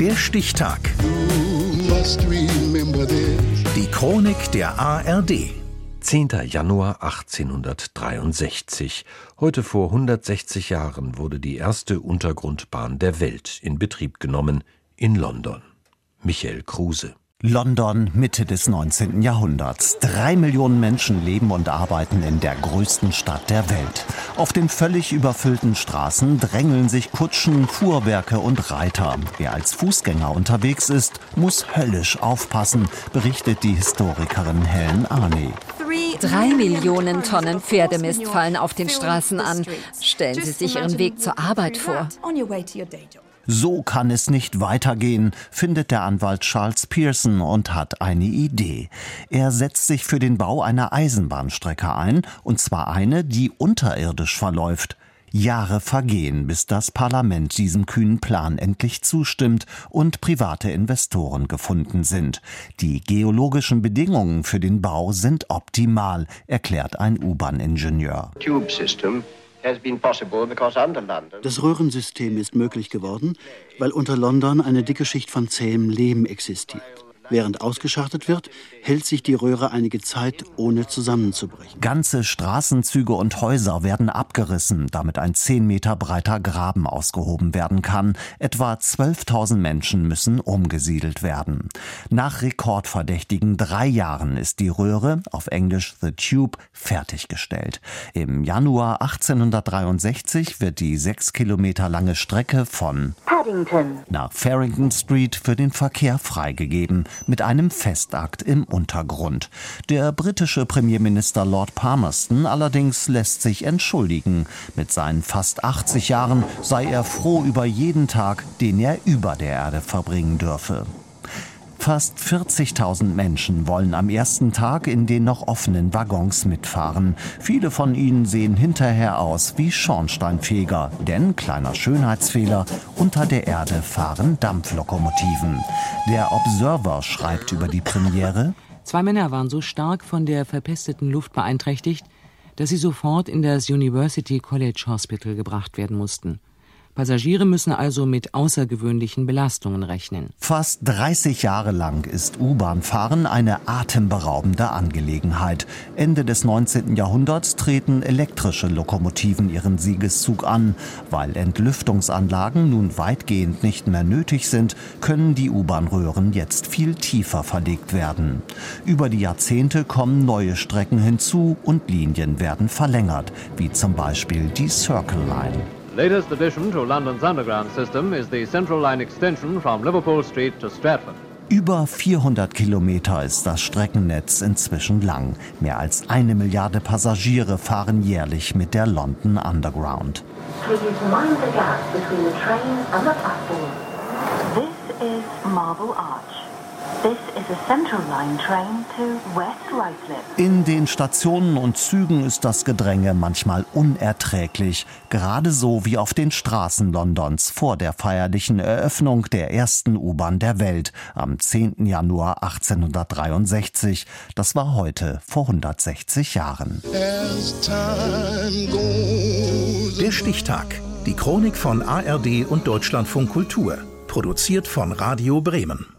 Der Stichtag. Die Chronik der ARD. 10. Januar 1863. Heute vor 160 Jahren wurde die erste Untergrundbahn der Welt in Betrieb genommen in London. Michael Kruse. London, Mitte des 19. Jahrhunderts. Drei Millionen Menschen leben und arbeiten in der größten Stadt der Welt. Auf den völlig überfüllten Straßen drängeln sich Kutschen, Fuhrwerke und Reiter. Wer als Fußgänger unterwegs ist, muss höllisch aufpassen, berichtet die Historikerin Helen Arney. Drei Millionen Tonnen Pferdemist fallen auf den Straßen an. Stellen Sie sich Ihren Weg zur Arbeit vor. So kann es nicht weitergehen, findet der Anwalt Charles Pearson und hat eine Idee. Er setzt sich für den Bau einer Eisenbahnstrecke ein, und zwar eine, die unterirdisch verläuft. Jahre vergehen, bis das Parlament diesem kühnen Plan endlich zustimmt und private Investoren gefunden sind. Die geologischen Bedingungen für den Bau sind optimal, erklärt ein U-Bahn-Ingenieur. Das Röhrensystem ist möglich geworden, weil unter London eine dicke Schicht von zähem Lehm existiert. Während ausgeschachtet wird, hält sich die Röhre einige Zeit, ohne zusammenzubrechen. Ganze Straßenzüge und Häuser werden abgerissen, damit ein 10 Meter breiter Graben ausgehoben werden kann. Etwa 12.000 Menschen müssen umgesiedelt werden. Nach rekordverdächtigen drei Jahren ist die Röhre, auf Englisch The Tube, fertiggestellt. Im Januar 1863 wird die sechs Kilometer lange Strecke von Paddington nach Farrington Street für den Verkehr freigegeben mit einem Festakt im Untergrund. Der britische Premierminister Lord Palmerston allerdings lässt sich entschuldigen. Mit seinen fast 80 Jahren sei er froh über jeden Tag, den er über der Erde verbringen dürfe. Fast 40.000 Menschen wollen am ersten Tag in den noch offenen Waggons mitfahren. Viele von ihnen sehen hinterher aus wie Schornsteinfeger, denn kleiner Schönheitsfehler, unter der Erde fahren Dampflokomotiven. Der Observer schreibt über die Premiere. Zwei Männer waren so stark von der verpesteten Luft beeinträchtigt, dass sie sofort in das University College Hospital gebracht werden mussten. Passagiere müssen also mit außergewöhnlichen Belastungen rechnen. Fast 30 Jahre lang ist U-Bahn-Fahren eine atemberaubende Angelegenheit. Ende des 19. Jahrhunderts treten elektrische Lokomotiven ihren Siegeszug an. Weil Entlüftungsanlagen nun weitgehend nicht mehr nötig sind, können die U-Bahn-Röhren jetzt viel tiefer verlegt werden. Über die Jahrzehnte kommen neue Strecken hinzu und Linien werden verlängert, wie zum Beispiel die Circle Line. Latest addition to London's underground system is the Central Line extension from Liverpool Street to Stratford. Über 400 Kilometer ist das Streckennetz inzwischen lang. Mehr als eine Milliarde Passagiere fahren jährlich mit der London Underground. This is Marble Arch. In den Stationen und Zügen ist das Gedränge manchmal unerträglich, gerade so wie auf den Straßen Londons vor der feierlichen Eröffnung der ersten U-Bahn der Welt am 10. Januar 1863. Das war heute vor 160 Jahren. Der Stichtag. Die Chronik von ARD und Deutschlandfunk Kultur. Produziert von Radio Bremen.